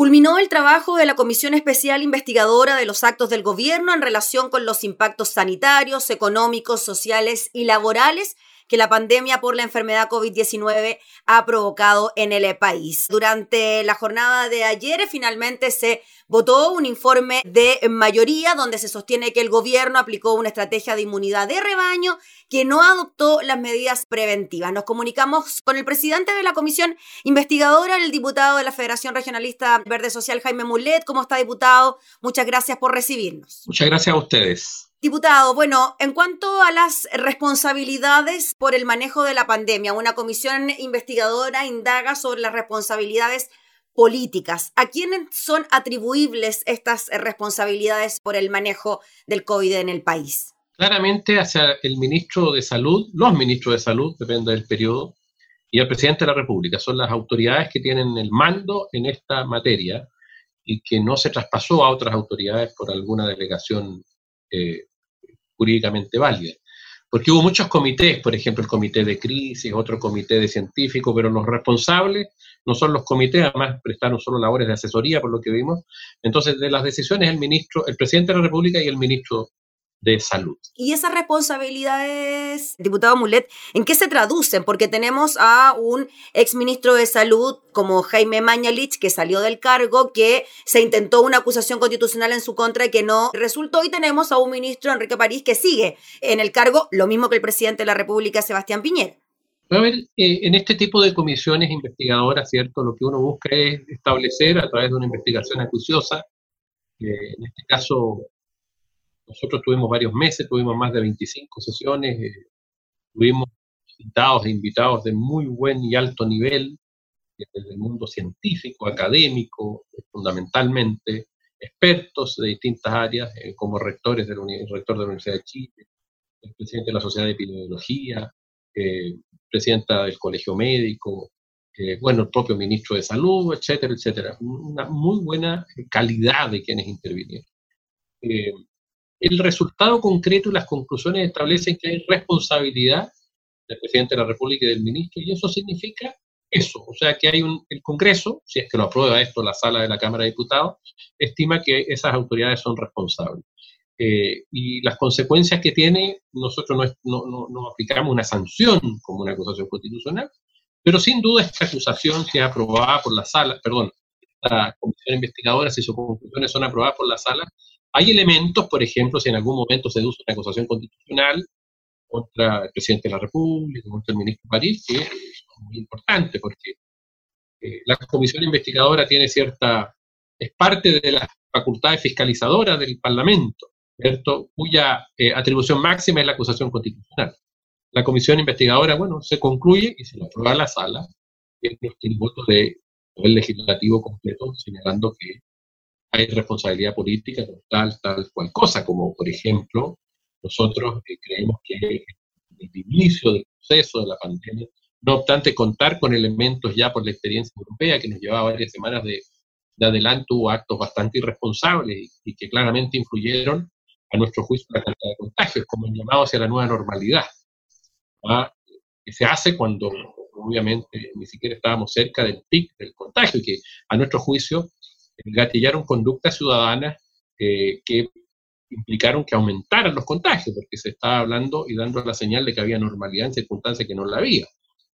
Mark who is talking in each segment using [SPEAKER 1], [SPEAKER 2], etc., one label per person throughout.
[SPEAKER 1] Culminó el trabajo de la Comisión Especial Investigadora de los Actos del Gobierno en relación con los impactos sanitarios, económicos, sociales y laborales que la pandemia por la enfermedad COVID-19 ha provocado en el país. Durante la jornada de ayer finalmente se votó un informe de mayoría donde se sostiene que el gobierno aplicó una estrategia de inmunidad de rebaño que no adoptó las medidas preventivas. Nos comunicamos con el presidente de la comisión investigadora, el diputado de la Federación Regionalista Verde Social, Jaime Mulet. ¿Cómo está, diputado? Muchas gracias por recibirnos.
[SPEAKER 2] Muchas gracias a ustedes.
[SPEAKER 1] Diputado, bueno, en cuanto a las responsabilidades por el manejo de la pandemia, una comisión investigadora indaga sobre las responsabilidades políticas. ¿A quiénes son atribuibles estas responsabilidades por el manejo del COVID en el país?
[SPEAKER 2] Claramente hacia el ministro de Salud, los ministros de Salud, depende del periodo, y el presidente de la República. Son las autoridades que tienen el mando en esta materia y que no se traspasó a otras autoridades por alguna delegación eh, jurídicamente válida. Porque hubo muchos comités, por ejemplo, el comité de crisis, otro comité de científicos, pero los responsables no son los comités, además prestaron solo labores de asesoría, por lo que vimos. Entonces, de las decisiones, el ministro, el presidente de la República y el ministro de salud.
[SPEAKER 1] ¿Y esas responsabilidades, diputado Mulet, en qué se traducen? Porque tenemos a un exministro de salud como Jaime Mañalich, que salió del cargo, que se intentó una acusación constitucional en su contra y que no resultó, y tenemos a un ministro, Enrique París, que sigue en el cargo, lo mismo que el presidente de la República, Sebastián Piñera.
[SPEAKER 2] A ver, eh, en este tipo de comisiones investigadoras, ¿cierto? Lo que uno busca es establecer a través de una investigación acuciosa, eh, en este caso nosotros tuvimos varios meses, tuvimos más de 25 sesiones, eh, tuvimos invitados e invitados de muy buen y alto nivel, desde el mundo científico, académico, fundamentalmente, expertos de distintas áreas, eh, como rectores del rector de la Universidad de Chile, el presidente de la Sociedad de Epidemiología, eh, presidenta del Colegio Médico, bueno, el propio ministro de Salud, etcétera, etcétera. Una muy buena calidad de quienes intervinieron el resultado concreto y las conclusiones establecen que hay responsabilidad del presidente de la República y del ministro, y eso significa eso, o sea que hay un, el Congreso, si es que lo aprueba esto la sala de la Cámara de Diputados, estima que esas autoridades son responsables. Eh, y las consecuencias que tiene, nosotros no, aplicamos una sanción como una acusación constitucional, pero sin duda esta acusación, si es aprobada por la sala, perdón, la comisión investigadora, si sus conclusiones son aprobadas por la sala, hay elementos, por ejemplo, si en algún momento se deduce una acusación constitucional contra el presidente de la República, contra el ministro París, que es muy importante porque eh, la comisión investigadora tiene cierta, es parte de las facultades fiscalizadoras del Parlamento, ¿cierto? cuya eh, atribución máxima es la acusación constitucional. La comisión investigadora, bueno, se concluye y se lo aprueba la sala, y el voto del legislativo completo señalando que hay responsabilidad política tal, tal cual cosa, como por ejemplo, nosotros eh, creemos que el inicio del proceso de la pandemia, no obstante contar con elementos ya por la experiencia europea que nos llevaba varias semanas de, de adelanto, hubo actos bastante irresponsables y, que claramente influyeron a nuestro juicio la cantidad de contagios, como el llamado hacia la nueva normalidad, ¿ah? que se hace cuando obviamente ni siquiera estábamos cerca del pic del contagio y que a nuestro juicio gatillaron conductas ciudadanas que implicaron que aumentaran los contagios, porque se estaba hablando y dando la señal de que había normalidad en circunstancias que no la había.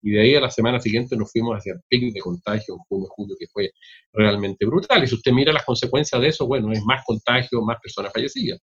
[SPEAKER 2] Y de ahí a la semana siguiente nos fuimos hacia el pic de contagio en junio, julio, que fue realmente brutal. Y si usted mira las consecuencias de eso, bueno, es más contagio, más personas fallecidas.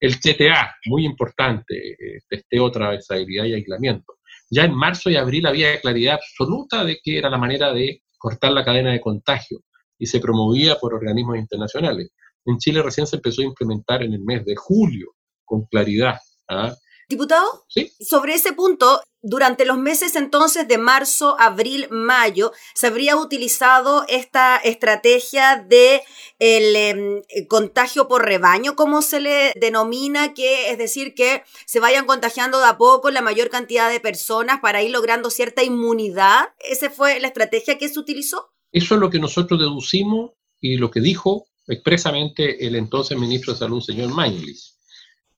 [SPEAKER 2] El TTA, muy importante, eh, testeo, trazabilidad y aislamiento. Ya en marzo y abril había claridad absoluta de que era la manera de cortar la cadena de contagio y se promovía por organismos internacionales. En Chile recién se empezó a implementar en el mes de julio, con claridad. ¿ah?
[SPEAKER 1] Diputado, ¿Sí? sobre ese punto, durante los meses entonces de marzo, abril, mayo, se habría utilizado esta estrategia de el, em, contagio por rebaño, como se le denomina, que es decir, que se vayan contagiando de a poco la mayor cantidad de personas para ir logrando cierta inmunidad. ¿Esa fue la estrategia que se utilizó?
[SPEAKER 2] Eso es lo que nosotros deducimos y lo que dijo expresamente el entonces ministro de Salud, señor Mañelis.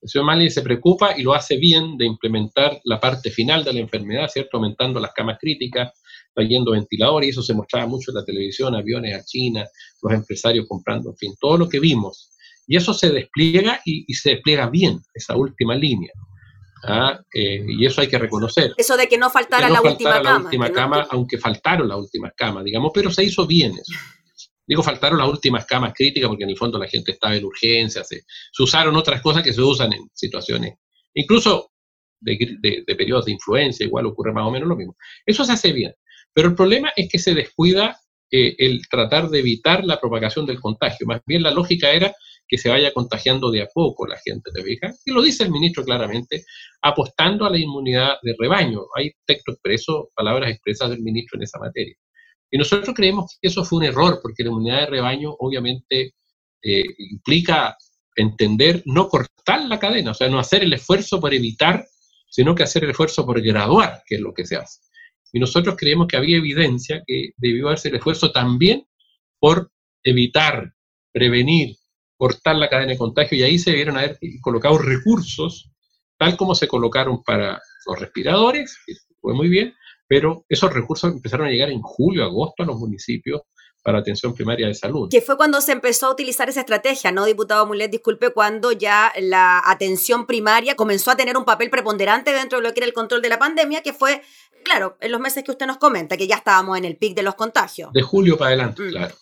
[SPEAKER 2] El señor Mañelis se preocupa y lo hace bien de implementar la parte final de la enfermedad, ¿cierto? Aumentando las camas críticas, trayendo ventiladores, y eso se mostraba mucho en la televisión, aviones a China, los empresarios comprando, en fin, todo lo que vimos. Y eso se despliega y, se despliega bien, esa última línea. ¿Ah? Eh, y eso hay que reconocer.
[SPEAKER 1] Eso de que no faltara, la, última
[SPEAKER 2] la última cama. aunque faltaron las últimas camas, digamos, pero se hizo bien eso. Digo, faltaron las últimas camas críticas porque en el fondo la gente estaba en urgencia, se, usaron otras cosas que se usan en situaciones, incluso de, de, periodos de influencia, igual ocurre más o menos lo mismo. Eso se hace bien, pero el problema es que se descuida eh, el tratar de evitar la propagación del contagio. Más bien la lógica era que se vaya contagiando de a poco la gente, ¿te fijas? Y lo dice el ministro claramente, apostando a la inmunidad de rebaño. Hay texto expreso, palabras expresas del ministro en esa materia. Y nosotros creemos que eso fue un error, porque la inmunidad de rebaño obviamente eh, implica entender, no cortar la cadena, o sea, no hacer el esfuerzo por evitar, sino que hacer el esfuerzo por graduar, que es lo que se hace. Y nosotros creemos que había evidencia que debió hacerse el esfuerzo también por evitar, prevenir, cortar la cadena de contagio, y ahí se debieron haber colocado recursos, tal como se colocaron para los respiradores, que fue muy bien, pero esos recursos empezaron a llegar en julio, agosto a los municipios para atención primaria de salud.
[SPEAKER 1] Que fue cuando se empezó a utilizar esa estrategia, ¿no, diputado Mulet? Disculpe, cuando ya la atención primaria comenzó a tener un papel preponderante dentro de lo que era el control de la pandemia, que fue, claro, en los meses que usted nos comenta, que ya estábamos en el pic de los contagios.
[SPEAKER 2] De julio para adelante, mm. claro.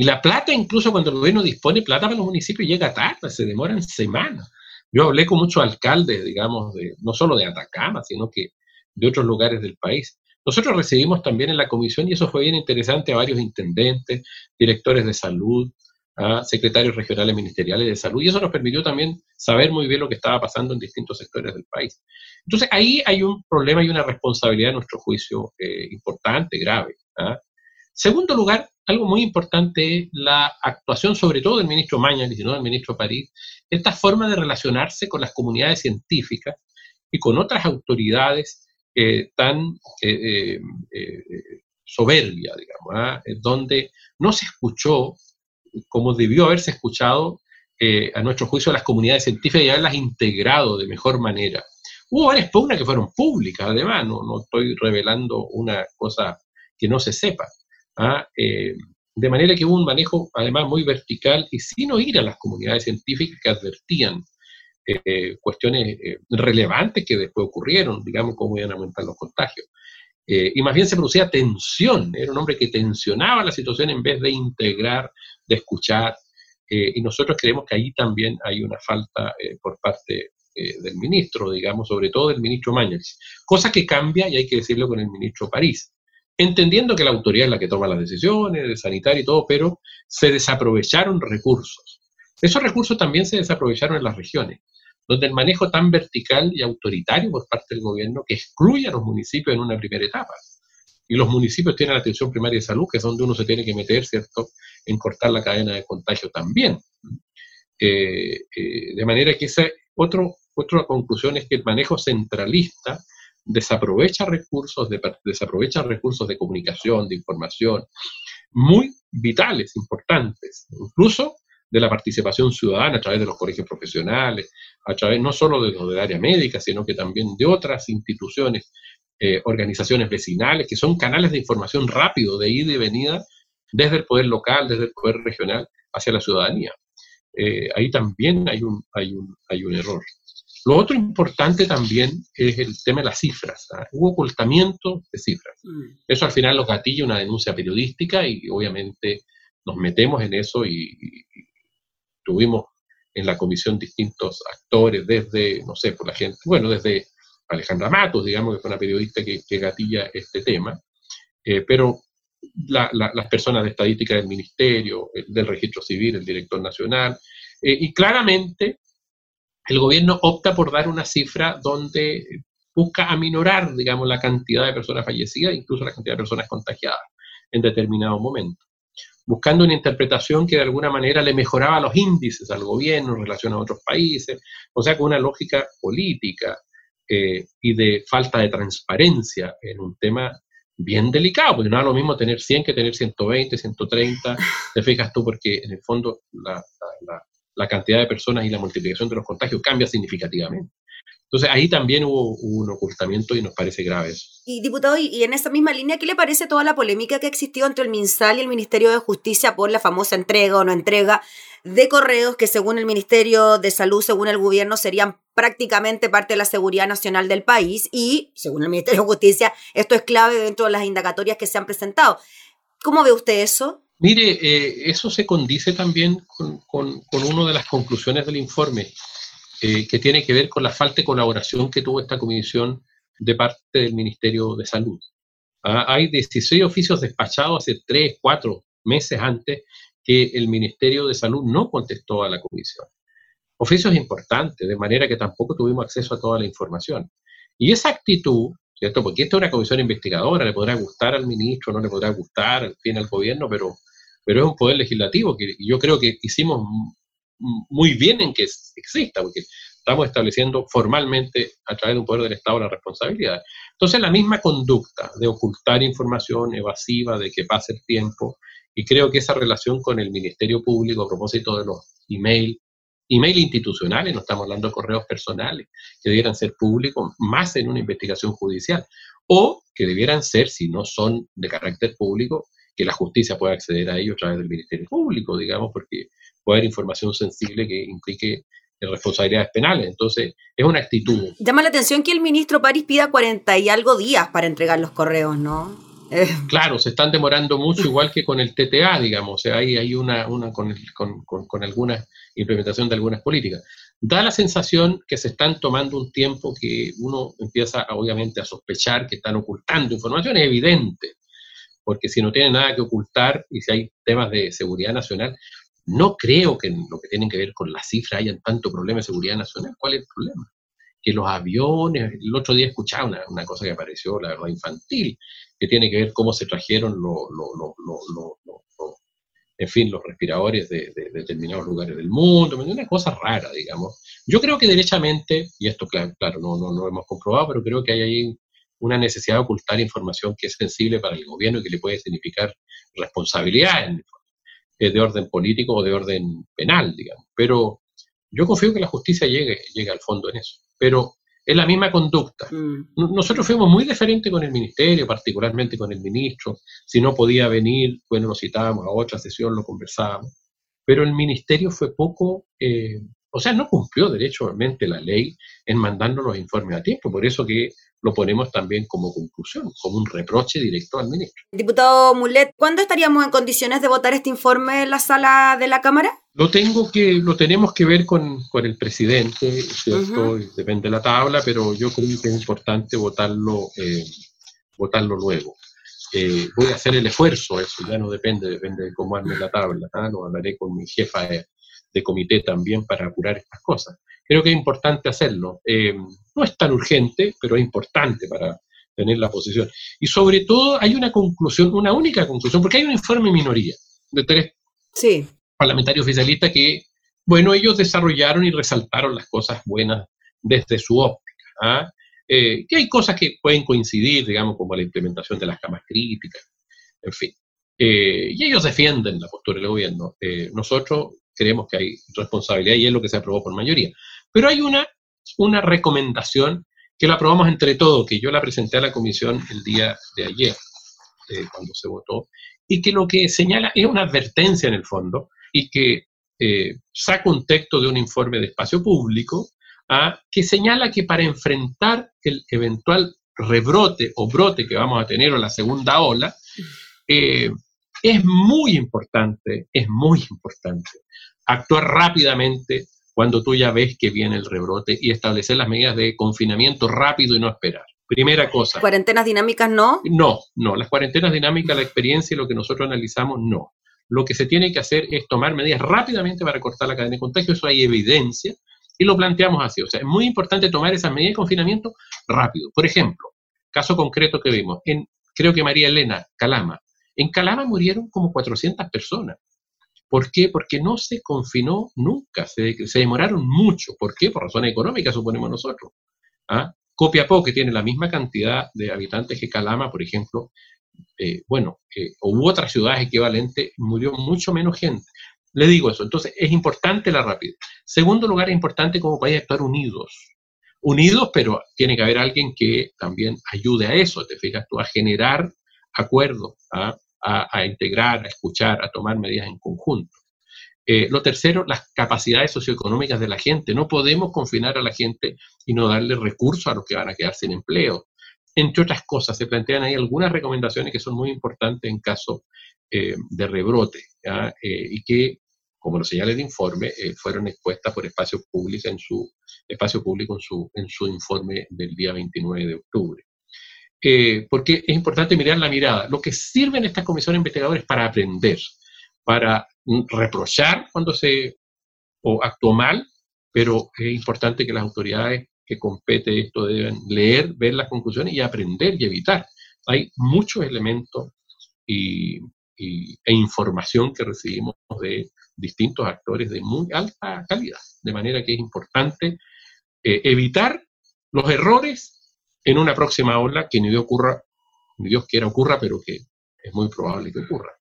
[SPEAKER 2] Y la plata, incluso cuando el gobierno dispone plata para los municipios, llega tarde, se demoran semanas. Yo hablé con muchos alcaldes, digamos, de, no solo de Atacama, sino que de otros lugares del país. Nosotros recibimos también en la comisión, y eso fue bien interesante, a varios intendentes, directores de salud, a secretarios regionales ministeriales de salud, y eso nos permitió también saber muy bien lo que estaba pasando en distintos sectores del país. Entonces, ahí hay un problema y una responsabilidad, a nuestro juicio, eh, importante, grave. ¿ah? Segundo lugar, algo muy importante es la actuación, sobre todo del ministro Mañalich no del ministro París, esta forma de relacionarse con las comunidades científicas y con otras autoridades eh, tan eh, eh, soberbia, digamos, ¿ah? donde no se escuchó como debió haberse escuchado a nuestro juicio las comunidades científicas y haberlas integrado de mejor manera. Hubo varias pugnas que fueron públicas, además, no, no estoy revelando una cosa que no se sepa. ¿Ah? de manera que hubo un manejo, además, muy vertical y sin oír a las comunidades científicas que advertían eh, cuestiones eh, relevantes que después ocurrieron, digamos, cómo iban a aumentar los contagios. Eh, y más bien se producía tensión, era un hombre que tensionaba la situación en vez de integrar, de escuchar, y nosotros creemos que ahí también hay una falta por parte del ministro, digamos, sobre todo del ministro Mañez, cosa que cambia, y hay que decirlo con el ministro París, entendiendo que la autoridad es la que toma las decisiones, de sanitario y todo, pero se desaprovecharon recursos. Esos recursos también se desaprovecharon en las regiones donde el manejo tan vertical y autoritario por parte del gobierno que excluye a los municipios en una primera etapa. Y los municipios tienen la atención primaria de salud, que es donde uno se tiene que meter, ¿cierto?, en cortar la cadena de contagio también. Eh, eh, de manera que esa, otro, otra conclusión es que el manejo centralista desaprovecha recursos, de, desaprovecha recursos de comunicación, de información, muy vitales, importantes, incluso de la participación ciudadana a través de los colegios profesionales, a través no solo de los del área médica, sino que también de otras instituciones, eh, organizaciones vecinales, que son canales de información rápido, de ida y venida, desde el poder local, desde el poder regional, hacia la ciudadanía. Eh, ahí también hay un, hay, un, hay un error. Lo otro importante también es el tema de las cifras. ¿ah? Hubo ocultamiento de cifras. Mm. Eso al final los gatilla una denuncia periodística y obviamente nos metemos en eso y tuvimos en la comisión distintos actores, desde, no sé, por la gente, bueno, desde Alejandra Matos, digamos, que fue una periodista que, gatilla este tema, eh, pero las personas de estadística del ministerio, del registro civil, el director nacional, eh, y claramente el gobierno opta por dar una cifra donde busca aminorar, digamos, la cantidad de personas fallecidas, incluso la cantidad de personas contagiadas en determinado momento. Buscando una interpretación que de alguna manera le mejoraba los índices al gobierno en relación a otros países, o sea, con una lógica política eh, y de falta de transparencia en un tema bien delicado, porque no es lo mismo tener 100 que tener 120, 130, te fijas tú, porque en el fondo la, cantidad de personas y la multiplicación de los contagios cambia significativamente. Entonces ahí también hubo, un ocultamiento y nos parece grave eso.
[SPEAKER 1] Y diputado, y en esa misma línea, ¿qué le parece toda la polémica que existió entre el MinSal y el Ministerio de Justicia por la famosa entrega o no entrega de correos que según el Ministerio de Salud, según el gobierno, serían prácticamente parte de la seguridad nacional del país y, según el Ministerio de Justicia, esto es clave dentro de las indagatorias que se han presentado. ¿Cómo ve usted eso?
[SPEAKER 2] Mire, eh, eso se condice también con, con, una de las conclusiones del informe eh, que tiene que ver con la falta de colaboración que tuvo esta comisión de parte del Ministerio de Salud. Ah, hay 16 oficios despachados hace 3, 4 meses antes que el Ministerio de Salud no contestó a la comisión. Oficios importantes, de manera que tampoco tuvimos acceso a toda la información. Y esa actitud, ¿cierto? Porque esta es una comisión investigadora, le podrá gustar al ministro, no le podrá gustar, al fin, al gobierno, pero, pero es un poder legislativo que yo creo que hicimos muy bien en que exista, porque estamos estableciendo formalmente a través de un poder del Estado la responsabilidad. Entonces, la misma conducta de ocultar información evasiva, de que pase el tiempo, y creo que esa relación con el Ministerio Público a propósito de los email, email institucionales, no estamos hablando de correos personales, que debieran ser públicos, más en una investigación judicial, o que debieran ser, si no son de carácter público, que la justicia pueda acceder a ellos a través del Ministerio Público, digamos, porque puede haber información sensible que implique responsabilidades penales. Entonces, es una actitud.
[SPEAKER 1] Llama la atención que el ministro París pida 40 y algo días para entregar los correos, ¿no?
[SPEAKER 2] Eh. Claro, se están demorando mucho, igual que con el TTA, digamos, o sea, ahí hay una, una con, con, con, con alguna implementación de algunas políticas. Da la sensación que se están tomando un tiempo que uno empieza, obviamente, a sospechar que están ocultando información, es evidente, porque si no tienen nada que ocultar y si hay temas de seguridad nacional, no creo que en lo que tienen que ver con la cifra hayan tanto problema de seguridad nacional. ¿Cuál es el problema? Que los aviones, el otro día escuchaba una, una cosa que apareció, la verdad, infantil, que tiene que ver cómo se trajeron los, en fin, los respiradores de, determinados lugares del mundo, una cosa rara, digamos. Yo creo que derechamente, y esto claro, claro no, no, no lo hemos comprobado, pero creo que hay ahí una necesidad de ocultar información que es sensible para el gobierno y que le puede significar responsabilidad en de orden político o de orden penal, digamos. Pero yo confío que la justicia llegue, llegue al fondo en eso. Pero es la misma conducta. Mm. Nosotros fuimos muy diferentes con el ministerio, particularmente con el ministro. Si no podía venir, bueno, nos citábamos a otra sesión, lo conversábamos. Pero el ministerio fue poco, eh, o sea, no cumplió derechamente la ley en mandarnos los informes a tiempo. Por eso que lo ponemos también como conclusión, como un reproche directo al ministro.
[SPEAKER 1] Diputado Mulet, ¿cuándo estaríamos en condiciones de votar este informe en la sala de la Cámara?
[SPEAKER 2] Lo tengo que, lo tenemos que ver con, con el presidente, ¿cierto? Depende de la tabla, pero yo creo que es importante votarlo, eh, votarlo luego. Eh, voy a hacer el esfuerzo, eso ya no depende, depende de cómo arme la tabla, ¿ah? lo hablaré con mi jefa de, comité también para apurar estas cosas creo que es importante hacerlo. Eh, no es tan urgente, pero es importante para tener la posición. Y sobre todo hay una conclusión, una única conclusión, porque hay un informe minoría de tres sí. parlamentarios oficialistas que, bueno, ellos desarrollaron y resaltaron las cosas buenas desde su óptica. ¿ah? Eh, que hay cosas que pueden coincidir, digamos, como la implementación de las camas críticas, en fin. Eh, y ellos defienden la postura del gobierno. nosotros creemos que hay responsabilidad y es lo que se aprobó por mayoría. Pero hay una, una recomendación que la aprobamos entre todos, que yo la presenté a la comisión el día de ayer, eh, cuando se votó, y que lo que señala es una advertencia en el fondo, y que eh, saca un texto de un informe de espacio público, ¿ah? que señala que para enfrentar el eventual rebrote o brote que vamos a tener o la segunda ola, eh, es muy importante, es muy importante actuar rápidamente cuando tú ya ves que viene el rebrote y establecer las medidas de confinamiento rápido y no esperar. Primera cosa.
[SPEAKER 1] ¿Cuarentenas dinámicas no?
[SPEAKER 2] No, no. Las cuarentenas dinámicas, la experiencia y lo que nosotros analizamos, no. Lo que se tiene que hacer es tomar medidas rápidamente para cortar la cadena de contagio. Eso hay evidencia y lo planteamos así. O sea, es muy importante tomar esas medidas de confinamiento rápido. Por ejemplo, caso concreto que vimos, en, creo que María Elena, Calama. En Calama murieron como 400 personas. ¿Por qué? Porque no se confinó nunca, se, demoraron mucho. ¿Por qué? Por razones económicas, suponemos nosotros. ¿Ah? Copiapó, que tiene la misma cantidad de habitantes que Calama, por ejemplo, eh, bueno, eh, otras ciudades equivalentes, murió mucho menos gente. Le digo eso, entonces es importante la rapidez. Segundo lugar, es importante como país actuar unidos. unidos, pero tiene que haber alguien que también ayude a eso, te fijas tú, a generar acuerdos, a, a, integrar, a escuchar, a tomar medidas en conjunto. Eh, lo tercero, las capacidades socioeconómicas de la gente. No podemos confinar a la gente y no darle recursos a los que van a quedar sin empleo. Entre otras cosas, se plantean ahí algunas recomendaciones que son muy importantes en caso eh, de rebrote eh, y que, como lo señala el informe, fueron expuestas por Espacio Público en su, espacio público en su, en su informe del día 29 de octubre. Porque es importante mirar la mirada. Lo que sirven estas comisiones investigadoras es para aprender, para reprochar cuando se o actuó mal, pero es importante que las autoridades que compete esto deben leer, ver las conclusiones y aprender y evitar. Hay muchos elementos y, e información que recibimos de distintos actores de muy alta calidad, de manera que es importante eh, evitar los errores en una próxima ola que ni Dios, ocurra, ni Dios quiera ocurra, pero que es muy probable que ocurra,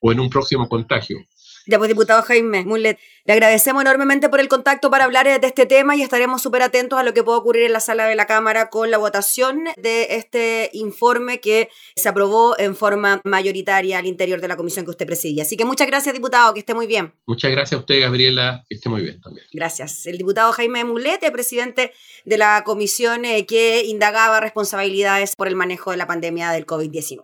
[SPEAKER 2] o en un próximo contagio.
[SPEAKER 1] Ya pues, diputado Jaime Mulet, le agradecemos enormemente por el contacto para hablar de este tema y estaremos súper atentos a lo que pueda ocurrir en la sala de la Cámara con la votación de este informe que se aprobó en forma mayoritaria al interior de la comisión que usted presidía. Así que muchas gracias, diputado, que esté muy bien.
[SPEAKER 2] Muchas gracias a usted, Gabriela, que esté muy bien también.
[SPEAKER 1] Gracias. El diputado Jaime Mulet, presidente de la comisión eh, que indagaba responsabilidades por el manejo de la pandemia del COVID-19.